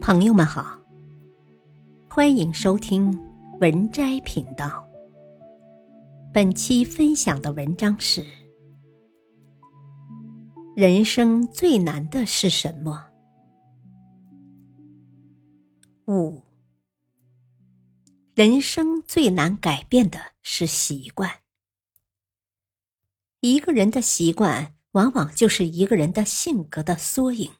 朋友们好，欢迎收听文摘频道。本期分享的文章是：人生最难的是什么？五，人生最难改变的是习惯。一个人的习惯，往往就是一个人的性格的缩影。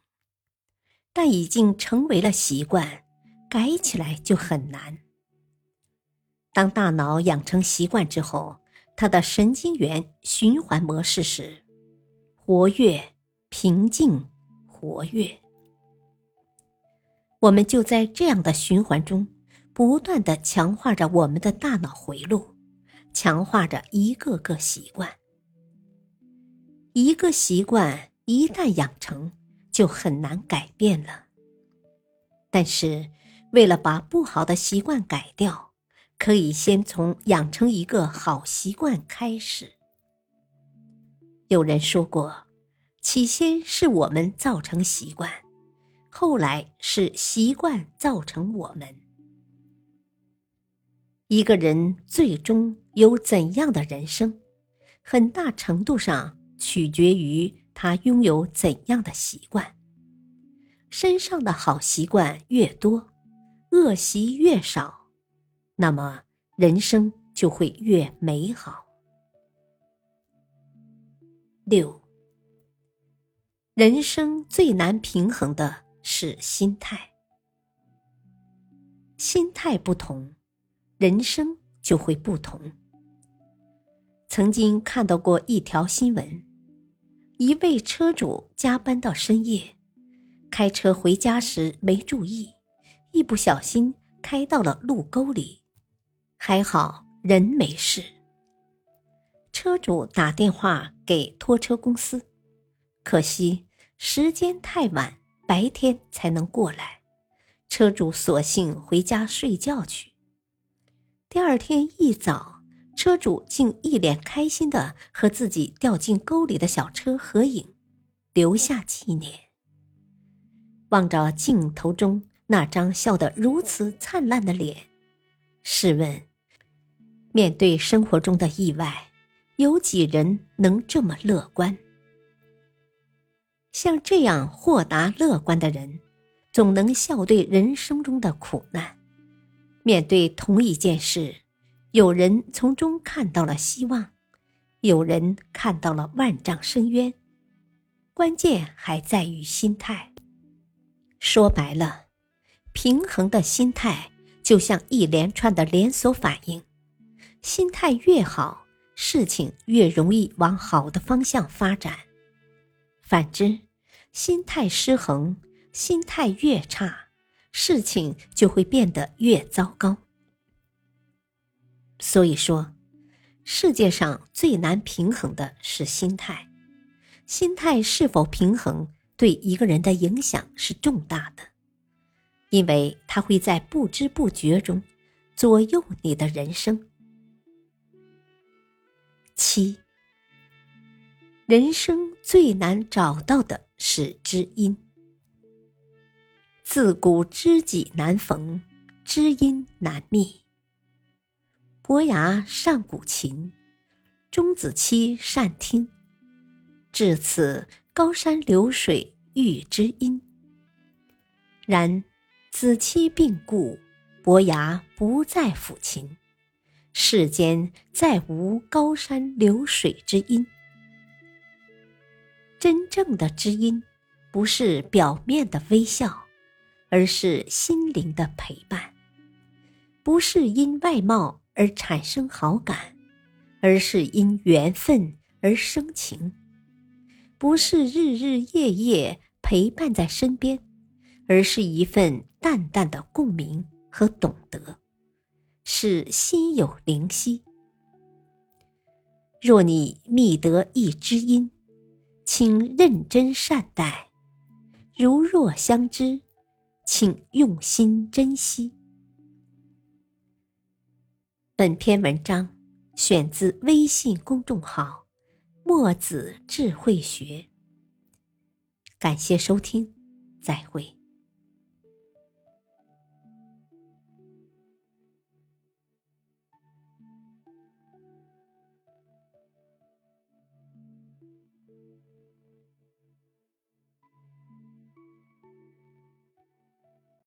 但已经成为了习惯，改起来就很难。当大脑养成习惯之后，它的神经元循环模式是活跃、平静、活跃。我们就在这样的循环中，不断的强化着我们的大脑回路，强化着一个个习惯。一个习惯一旦养成，就很难改变了。但是，为了把不好的习惯改掉，可以先从养成一个好习惯开始。有人说过，起先是我们造成习惯，后来是习惯造成我们。一个人最终有怎样的人生，很大程度上取决于他拥有怎样的习惯。身上的好习惯越多，恶习越少，那么人生就会越美好。六，人生最难平衡的是心态，心态不同，人生就会不同。曾经看到过一条新闻，一位车主加班到深夜。开车回家时没注意，一不小心开到了路沟里，还好人没事。车主打电话给拖车公司，可惜时间太晚，白天才能过来，车主索性回家睡觉去。第二天一早，车主竟一脸开心的和自己掉进沟里的小车合影，留下纪念。望着镜头中那张笑得如此灿烂的脸，试问，面对生活中的意外，有几人能这么乐观？像这样豁达乐观的人，总能笑对人生中的苦难。面对同一件事，有人从中看到了希望，有人看到了万丈深渊。关键还在于心态。说白了，平衡的心态就像一连串的连锁反应，心态越好，事情越容易往好的方向发展；反之，心态失衡，心态越差，事情就会变得越糟糕。所以说，世界上最难平衡的是心态，心态是否平衡？对一个人的影响是重大的，因为他会在不知不觉中左右你的人生。七，人生最难找到的是知音。自古知己难逢，知音难觅。伯牙善鼓琴，钟子期善听，至此。高山流水遇知音。然子期病故，伯牙不再抚琴，世间再无高山流水之音。真正的知音，不是表面的微笑，而是心灵的陪伴；不是因外貌而产生好感，而是因缘分而生情。不是日日夜夜陪伴在身边，而是一份淡淡的共鸣和懂得，是心有灵犀。若你觅得一知音，请认真善待；如若相知，请用心珍惜。本篇文章选自微信公众号。墨子智慧学。感谢收听，再会。